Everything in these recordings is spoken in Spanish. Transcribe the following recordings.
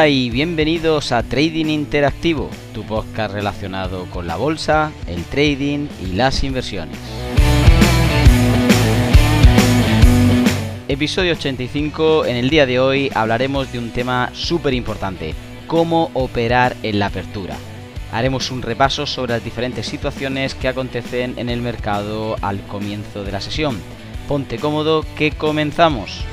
Hola y bienvenidos a Trading Interactivo, tu podcast relacionado con la bolsa, el trading y las inversiones. Episodio 85, en el día de hoy hablaremos de un tema súper importante, cómo operar en la apertura. Haremos un repaso sobre las diferentes situaciones que acontecen en el mercado al comienzo de la sesión. Ponte cómodo que comenzamos.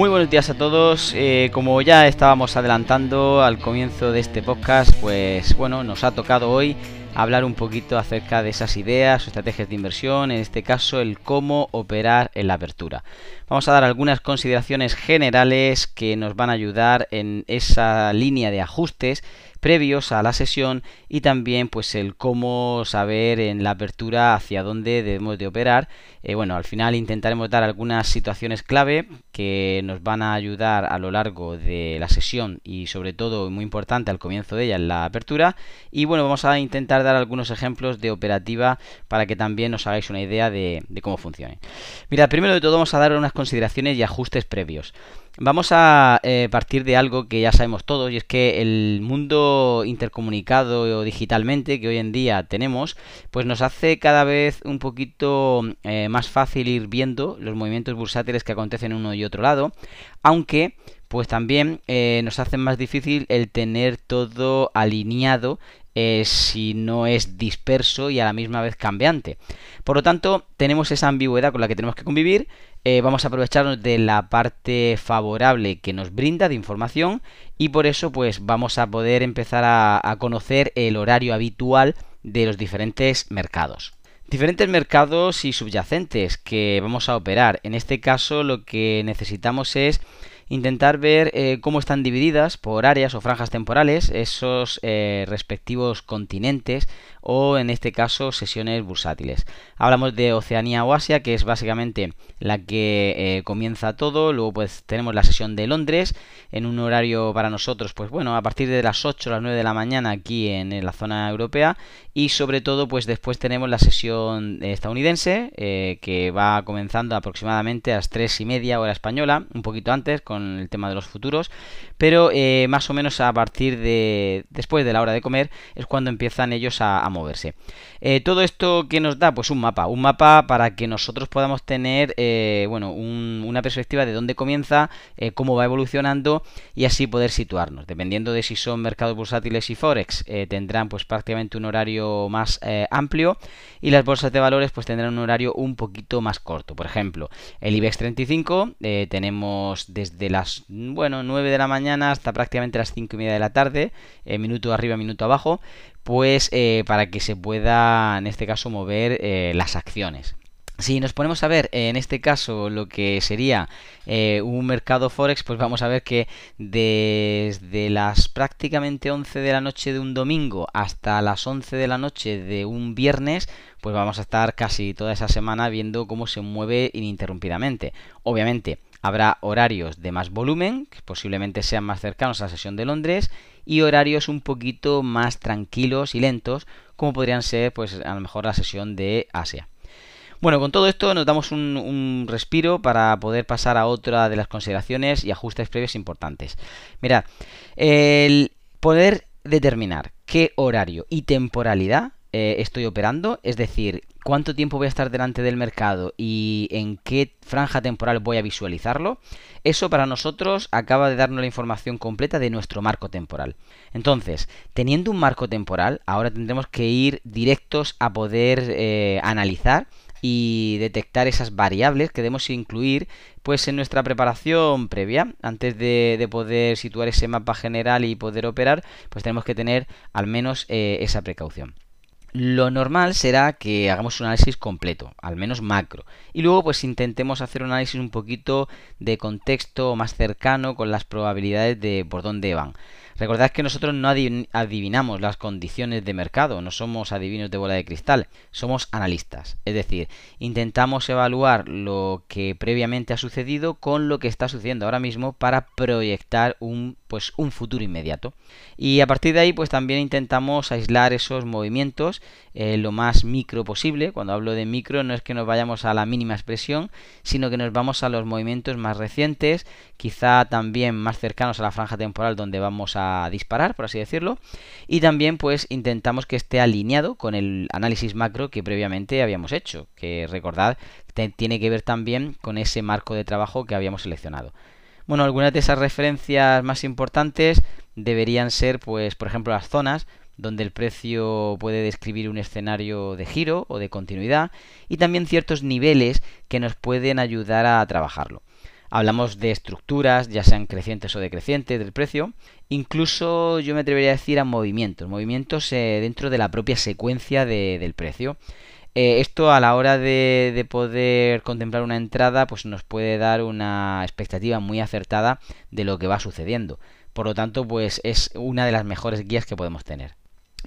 Muy buenos días a todos. Eh, como ya estábamos adelantando al comienzo de este podcast, pues bueno, nos ha tocado hoy hablar un poquito acerca de esas ideas o estrategias de inversión, en este caso el cómo operar en la apertura. Vamos a dar algunas consideraciones generales que nos van a ayudar en esa línea de ajustes previos a la sesión y también pues el cómo saber en la apertura hacia dónde debemos de operar. Eh, bueno, al final intentaremos dar algunas situaciones clave que nos van a ayudar a lo largo de la sesión y sobre todo muy importante al comienzo de ella en la apertura y bueno vamos a intentar dar algunos ejemplos de operativa para que también os hagáis una idea de, de cómo funcione. Mira, primero de todo vamos a dar unas consideraciones y ajustes previos. Vamos a eh, partir de algo que ya sabemos todos y es que el mundo intercomunicado digitalmente que hoy en día tenemos pues nos hace cada vez un poquito eh, más fácil ir viendo los movimientos bursátiles que acontecen en uno y otro lado aunque pues también eh, nos hace más difícil el tener todo alineado si no es disperso y a la misma vez cambiante. Por lo tanto, tenemos esa ambigüedad con la que tenemos que convivir eh, vamos a aprovecharnos de la parte favorable que nos brinda de información y por eso pues vamos a poder empezar a, a conocer el horario habitual de los diferentes mercados. Diferentes mercados y subyacentes que vamos a operar. En este caso lo que necesitamos es intentar ver eh, cómo están divididas por áreas o franjas temporales esos eh, respectivos continentes o en este caso sesiones bursátiles. Hablamos de Oceanía o Asia, que es básicamente la que eh, comienza todo, luego pues tenemos la sesión de Londres en un horario para nosotros, pues bueno, a partir de las 8 o las 9 de la mañana aquí en, la zona europea y sobre todo pues después tenemos la sesión estadounidense que va comenzando aproximadamente a las 3 y media hora española, un poquito antes con el tema de los futuros, pero eh, más o menos a partir de después de la hora de comer es cuando empiezan ellos a, moverse. Eh, todo esto que nos da, pues un mapa, un mapa para que nosotros podamos tener, eh, bueno, una perspectiva de dónde comienza, cómo va evolucionando y así poder situarnos. Dependiendo de si son mercados bursátiles y forex, tendrán pues prácticamente un horario más amplio y las bolsas de valores pues tendrán un horario un poquito más corto. Por ejemplo, el IBEX 35 tenemos desde las bueno 9 de la mañana hasta prácticamente las 5 y media de la tarde, eh, minuto arriba, minuto abajo, pues eh, para que se pueda en este caso mover eh, las acciones. Si nos ponemos a ver en este caso lo que sería un mercado forex, pues vamos a ver que desde las prácticamente 11 de la noche de un domingo hasta las 11 de la noche de un viernes, pues vamos a estar casi toda esa semana viendo cómo se mueve ininterrumpidamente. Obviamente, Habrá horarios de más volumen, que posiblemente sean más cercanos a la sesión de Londres, y horarios un poquito más tranquilos y lentos, como podrían ser, pues, a lo mejor la sesión de Asia. Bueno, con todo esto nos damos un, un, respiro para poder pasar a otra de las consideraciones y ajustes previos importantes. Mirad, el poder determinar qué horario y temporalidad eh, estoy operando, es decir, cuánto tiempo voy a estar delante del mercado y en qué franja temporal voy a visualizarlo, eso para nosotros acaba de darnos la información completa de nuestro marco temporal. Entonces, teniendo un marco temporal, ahora tendremos que ir directos a poder eh, analizar y detectar esas variables que debemos incluir pues en nuestra preparación previa. Antes de, poder situar ese mapa general y poder operar pues tenemos que tener al menos eh, esa precaución lo normal será que hagamos un análisis completo, al menos macro, y luego pues intentemos hacer un análisis un poquito de contexto más cercano con las probabilidades de por dónde van. Recordad que nosotros no adivinamos las condiciones de mercado, no somos adivinos de bola de cristal, somos analistas. Es decir, intentamos evaluar lo que previamente ha sucedido con lo que está sucediendo ahora mismo para proyectar un, pues, un futuro inmediato. Y a partir de ahí, pues también intentamos aislar esos movimientos eh, lo más micro posible. Cuando hablo de micro no es que nos vayamos a la mínima expresión, sino que nos vamos a los movimientos más recientes, quizá también más cercanos a la franja temporal donde vamos a disparar, por así decirlo. Y también pues intentamos que esté alineado con el análisis macro que previamente habíamos hecho, que recordad tiene que ver también con ese marco de trabajo que habíamos seleccionado. Bueno, algunas de esas referencias más importantes deberían ser, pues, por ejemplo, las zonas donde el precio puede describir un escenario de giro o de continuidad y también ciertos niveles que nos pueden ayudar a trabajarlo. Hablamos de estructuras, ya sean crecientes o decrecientes del precio. Incluso yo me atrevería a decir a movimientos, movimientos eh, dentro de la propia secuencia del precio. Eh, esto a la hora de, de, poder contemplar una entrada, pues nos puede dar una expectativa muy acertada de lo que va sucediendo. Por lo tanto, pues es una de las mejores guías que podemos tener.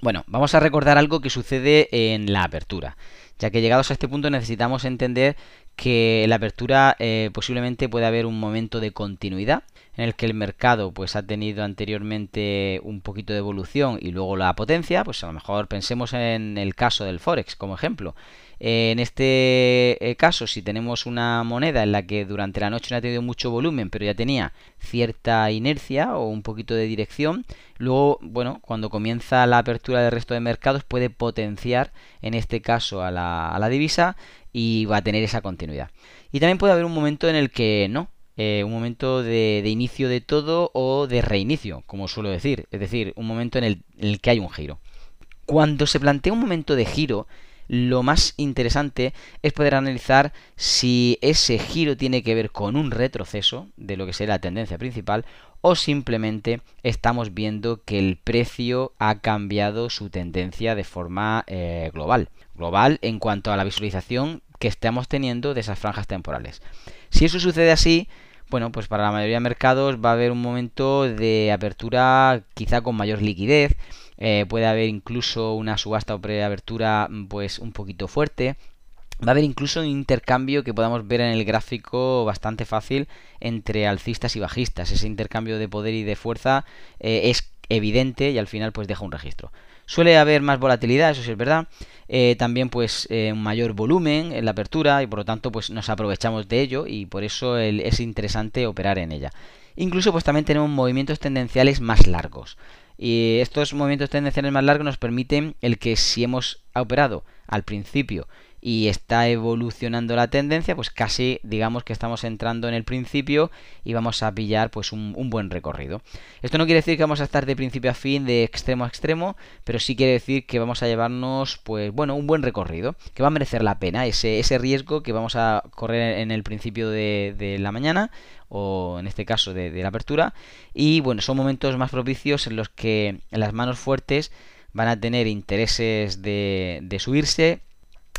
Bueno, vamos a recordar algo que sucede en la apertura, ya que llegados a este punto necesitamos entender que la apertura eh, posiblemente puede haber un momento de continuidad en el que el mercado pues ha tenido anteriormente un poquito de evolución y luego la potencia, pues a lo mejor pensemos en el caso del forex como ejemplo. En este eh, caso, si tenemos una moneda en la que durante la noche no ha tenido mucho volumen, pero ya tenía cierta inercia o un poquito de dirección, luego, bueno, cuando comienza la apertura del resto de mercados puede potenciar, en este caso, a la, a la divisa y va a tener esa continuidad. Y también puede haber un momento en el que no, eh, un momento de, inicio de todo o de reinicio, como suelo decir, es decir, un momento en el, en el que hay un giro. Cuando se plantea un momento de giro, lo más interesante es poder analizar si ese giro tiene que ver con un retroceso de lo que será la tendencia principal o simplemente estamos viendo que el precio ha cambiado su tendencia de forma eh, global. Global en cuanto a la visualización que estamos teniendo de esas franjas temporales. Si eso sucede así, bueno, pues para la mayoría de mercados va a haber un momento de apertura quizá con mayor liquidez eh, puede haber incluso una subasta o preabertura mm, pues un poquito fuerte. Va a haber incluso un intercambio que podamos ver en el gráfico bastante fácil entre alcistas y bajistas. Ese intercambio de poder y de fuerza eh, es evidente y al final pues deja un registro. Suele haber más volatilidad, eso sí es verdad. Eh, también pues un mayor volumen en la apertura y por lo tanto pues nos aprovechamos de ello y por eso es interesante operar en ella. Incluso pues también tenemos movimientos tendenciales más largos. Y estos movimientos tendenciales más largos nos permiten el que si hemos operado al principio y está evolucionando la tendencia, pues casi digamos que estamos entrando en el principio y vamos a pillar pues un, buen recorrido. Esto no quiere decir que vamos a estar de principio a fin, de extremo a extremo, pero sí quiere decir que vamos a llevarnos pues bueno, un buen recorrido, que va a merecer la pena ese, ese riesgo que vamos a correr en el principio de, de la mañana o en este caso de, la apertura y bueno son momentos más propicios en los que las manos fuertes van a tener intereses de, de subirse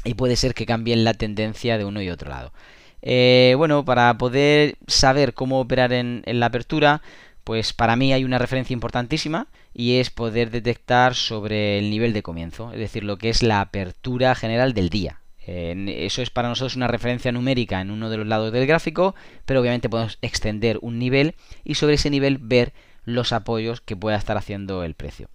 y puede ser que cambien la tendencia de uno y otro lado. Eh, bueno, para poder saber cómo operar en, en, la apertura, pues para mí hay una referencia importantísima y es poder detectar sobre el nivel de comienzo, es decir, lo que es la apertura general del día. eso es para nosotros una referencia numérica en uno de los lados del gráfico, pero obviamente podemos extender un nivel y sobre ese nivel ver los apoyos que pueda estar haciendo el precio.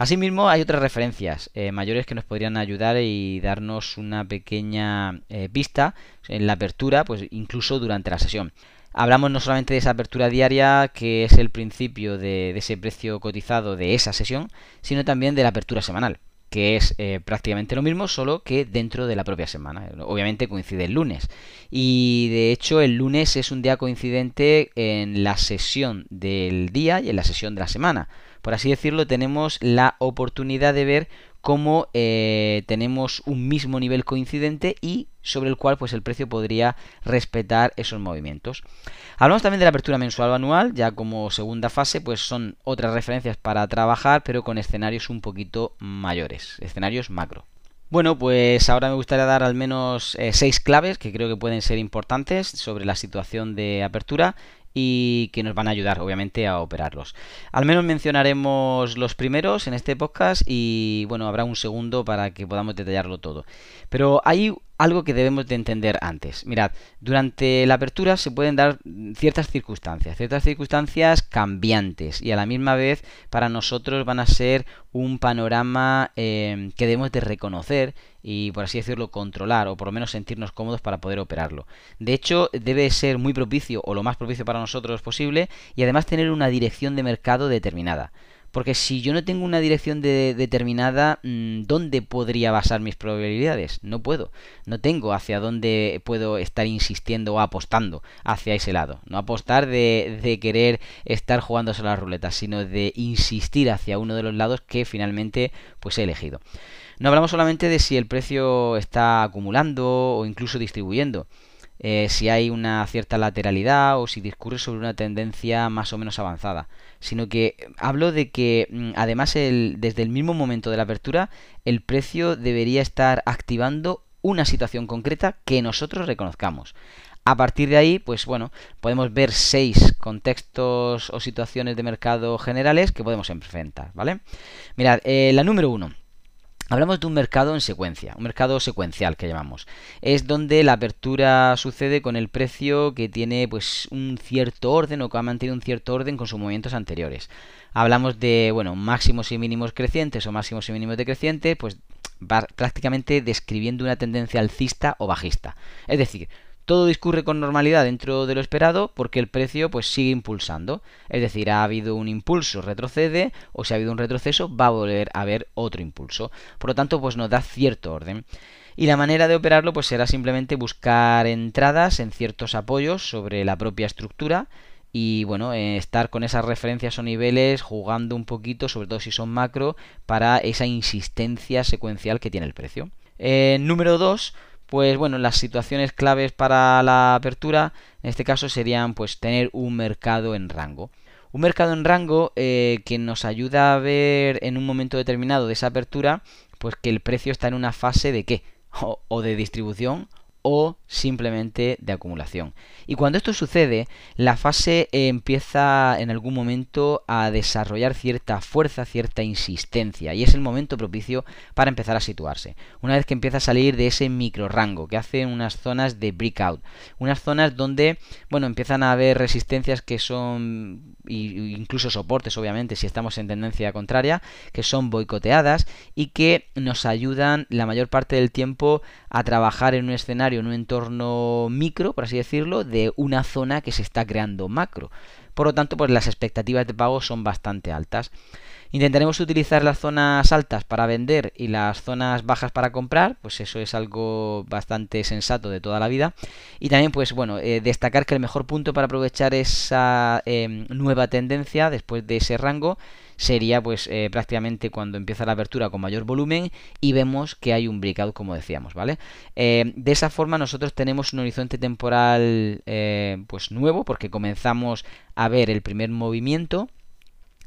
Asimismo, hay otras referencias eh, mayores que nos podrían ayudar y darnos una pequeña eh, pista en la apertura, pues incluso durante la sesión. Hablamos no solamente de esa apertura diaria, que es el principio de, ese precio cotizado de esa sesión, sino también de la apertura semanal que es eh, prácticamente lo mismo, solo que dentro de la propia semana. Obviamente coincide el lunes. Y de hecho el lunes es un día coincidente en la sesión del día y en la sesión de la semana por así decirlo, tenemos la oportunidad de ver cómo eh, tenemos un mismo nivel coincidente y sobre el cual pues el precio podría respetar esos movimientos. Hablamos también de la apertura mensual o anual, ya como segunda fase, pues son otras referencias para trabajar, pero con escenarios un poquito mayores, escenarios macro. Bueno, pues ahora me gustaría dar al menos eh, seis claves que creo que pueden ser importantes sobre la situación de apertura y que nos van a ayudar obviamente a operarlos. Al menos mencionaremos los primeros en este podcast y bueno, habrá un segundo para que podamos detallarlo todo. Pero hay algo que debemos de entender antes. Mirad, durante la apertura se pueden dar ciertas circunstancias, ciertas circunstancias cambiantes y a la misma vez para nosotros van a ser un panorama eh, que debemos de reconocer y por así decirlo controlar o por lo menos sentirnos cómodos para poder operarlo. De hecho, debe ser muy propicio o lo más propicio para nosotros posible y además tener una dirección de mercado determinada. Porque si yo no tengo una dirección determinada, mm, ¿dónde podría basar mis probabilidades? No puedo. No tengo hacia dónde puedo estar insistiendo o apostando hacia ese lado. No apostar de, de querer estar jugándose las ruletas, sino de insistir hacia uno de los lados que finalmente pues he elegido. No hablamos solamente de si el precio está acumulando o incluso distribuyendo. Eh, si hay una cierta lateralidad o si discurre sobre una tendencia más o menos avanzada, sino que hablo de que mm, además el, desde el mismo momento de la apertura el precio debería estar activando una situación concreta que nosotros reconozcamos. A partir de ahí, pues bueno, podemos ver seis contextos o situaciones de mercado generales que podemos enfrentar, ¿vale? Mirad, eh, la número uno. Hablamos de un mercado en secuencia, un mercado secuencial que llamamos. Es donde la apertura sucede con el precio que tiene pues un cierto orden o que ha mantenido un cierto orden con sus movimientos anteriores. Hablamos de, bueno, máximos y mínimos crecientes o máximos y mínimos decrecientes, pues va prácticamente describiendo una tendencia alcista o bajista. Es decir, todo discurre con normalidad dentro de lo esperado porque el precio pues sigue impulsando. Es decir, ha habido un impulso, retrocede, o si ha habido un retroceso, va a volver a haber otro impulso. Por lo tanto, pues nos da cierto orden. Y la manera de operarlo pues será simplemente buscar entradas en ciertos apoyos sobre la propia estructura y bueno, eh, estar con esas referencias o niveles jugando un poquito, sobre todo si son macro, para esa insistencia secuencial que tiene el precio. Eh, número 2, pues bueno, las situaciones claves para la apertura, en este caso serían pues tener un mercado en rango. Un mercado en rango eh, que nos ayuda a ver en un momento determinado de esa apertura, pues que el precio está en una fase de qué? o de distribución o simplemente de acumulación. Y cuando esto sucede, la fase empieza en algún momento a desarrollar cierta fuerza, cierta insistencia, y es el momento propicio para empezar a situarse. Una vez que empieza a salir de ese micro rango que hace unas zonas de breakout, unas zonas donde, bueno, empiezan a haber resistencias que son incluso soportes, obviamente, si estamos en tendencia contraria, que son boicoteadas y que nos ayudan la mayor parte del tiempo a trabajar en un escenario, en un entorno micro, por así decirlo, de una zona que se está creando macro. Por lo tanto, pues las expectativas de pago son bastante altas. Intentaremos utilizar las zonas altas para vender y las zonas bajas para comprar, pues eso es algo bastante sensato de toda la vida. Y también, pues bueno, eh, destacar que el mejor punto para aprovechar esa em, nueva tendencia después de ese rango sería pues eh, prácticamente cuando empieza la apertura con mayor volumen y vemos que hay un breakout como decíamos, ¿vale? Eh, de esa forma nosotros tenemos un horizonte temporal pues nuevo porque comenzamos a ver el primer movimiento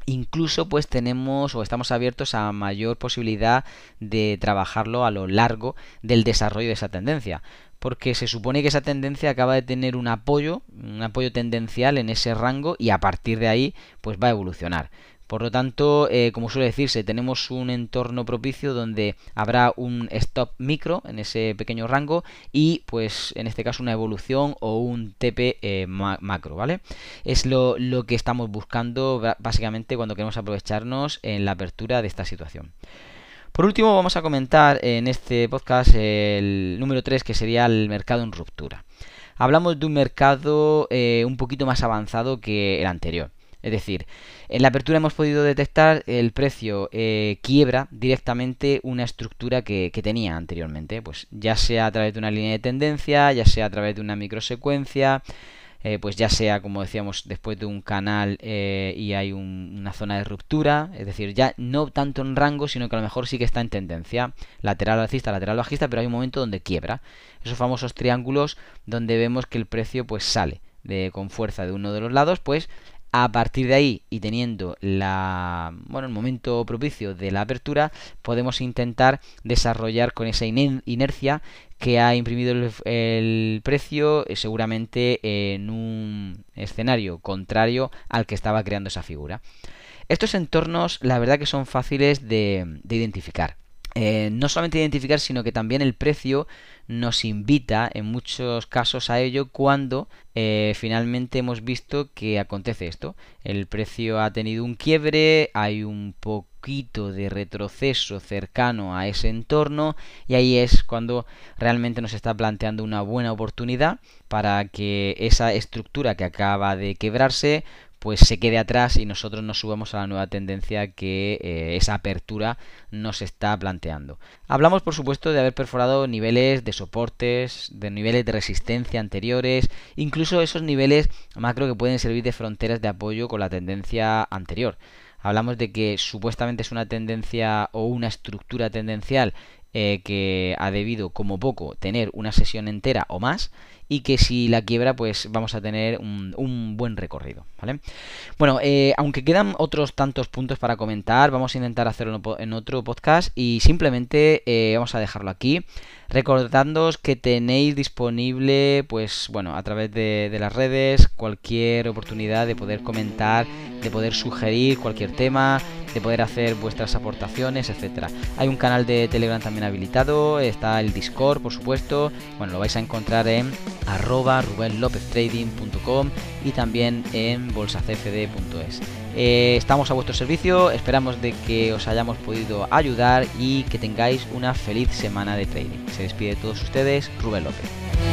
Incluso pues tenemos o estamos abiertos a mayor posibilidad de trabajarlo a lo largo del desarrollo de esa tendencia. Porque se supone que esa tendencia acaba de tener un apoyo, un apoyo tendencial en ese rango y a partir de ahí pues va a evolucionar. Por lo tanto, eh, como suele decirse, tenemos un entorno propicio donde habrá un stop micro en ese pequeño rango y, pues, en este caso, una evolución o un TP eh, macro, ¿vale? Es lo, que estamos buscando básicamente cuando queremos aprovecharnos en la apertura de esta situación. Por último, vamos a comentar en este podcast el número 3, que sería el mercado en ruptura. Hablamos de un mercado eh, un poquito más avanzado que el anterior. Es decir, en la apertura hemos podido detectar el precio eh, quiebra directamente una estructura que, tenía anteriormente, pues ya sea a través de una línea de tendencia, ya sea a través de una microsecuencia, eh, pues ya sea como decíamos después de un canal eh, y hay una zona de ruptura, es decir, ya no tanto en rango, sino que a lo mejor sí que está en tendencia. Lateral alcista, lateral bajista, pero hay un momento donde quiebra. Esos famosos triángulos donde vemos que el precio pues sale de, con fuerza de uno de los lados, pues A partir de ahí y teniendo la, bueno, el momento propicio de la apertura, podemos intentar desarrollar con esa inercia que ha imprimido el, precio eh, seguramente en un escenario contrario al que estaba creando esa figura. Estos entornos, la verdad que son fáciles de, identificar. Eh, no solamente identificar, sino que también el precio nos invita en muchos casos a ello cuando eh, finalmente hemos visto que acontece esto. El precio ha tenido un quiebre, hay un poquito de retroceso cercano a ese entorno y ahí es cuando realmente nos está planteando una buena oportunidad para que esa estructura que acaba de quebrarse pues se quede atrás y nosotros nos subamos a la nueva tendencia que eh, esa apertura nos está planteando. Hablamos por supuesto de haber perforado niveles de soportes, de niveles de resistencia anteriores, incluso esos niveles macro que pueden servir de fronteras de apoyo con la tendencia anterior. Hablamos de que supuestamente es una tendencia o una estructura tendencial eh, que ha debido como poco tener una sesión entera o más y que si la quiebra pues vamos a tener un, buen recorrido, ¿vale? Bueno, eh, aunque quedan otros tantos puntos para comentar, vamos a intentar hacerlo en otro podcast y simplemente eh, vamos a dejarlo aquí. Recordándoos que tenéis disponible, pues bueno, a través de, de, las redes, cualquier oportunidad de poder comentar, de poder sugerir cualquier tema, de poder hacer vuestras aportaciones, etcétera. Hay un canal de Telegram también habilitado, está el Discord, por supuesto. Bueno, lo vais a encontrar en arroba rubenlopeztrading.com y también en bolsacfd.es. Eh, estamos a vuestro servicio, esperamos de que os hayamos podido ayudar y que tengáis una feliz semana de trading. Se despide de todos ustedes, Rubén López.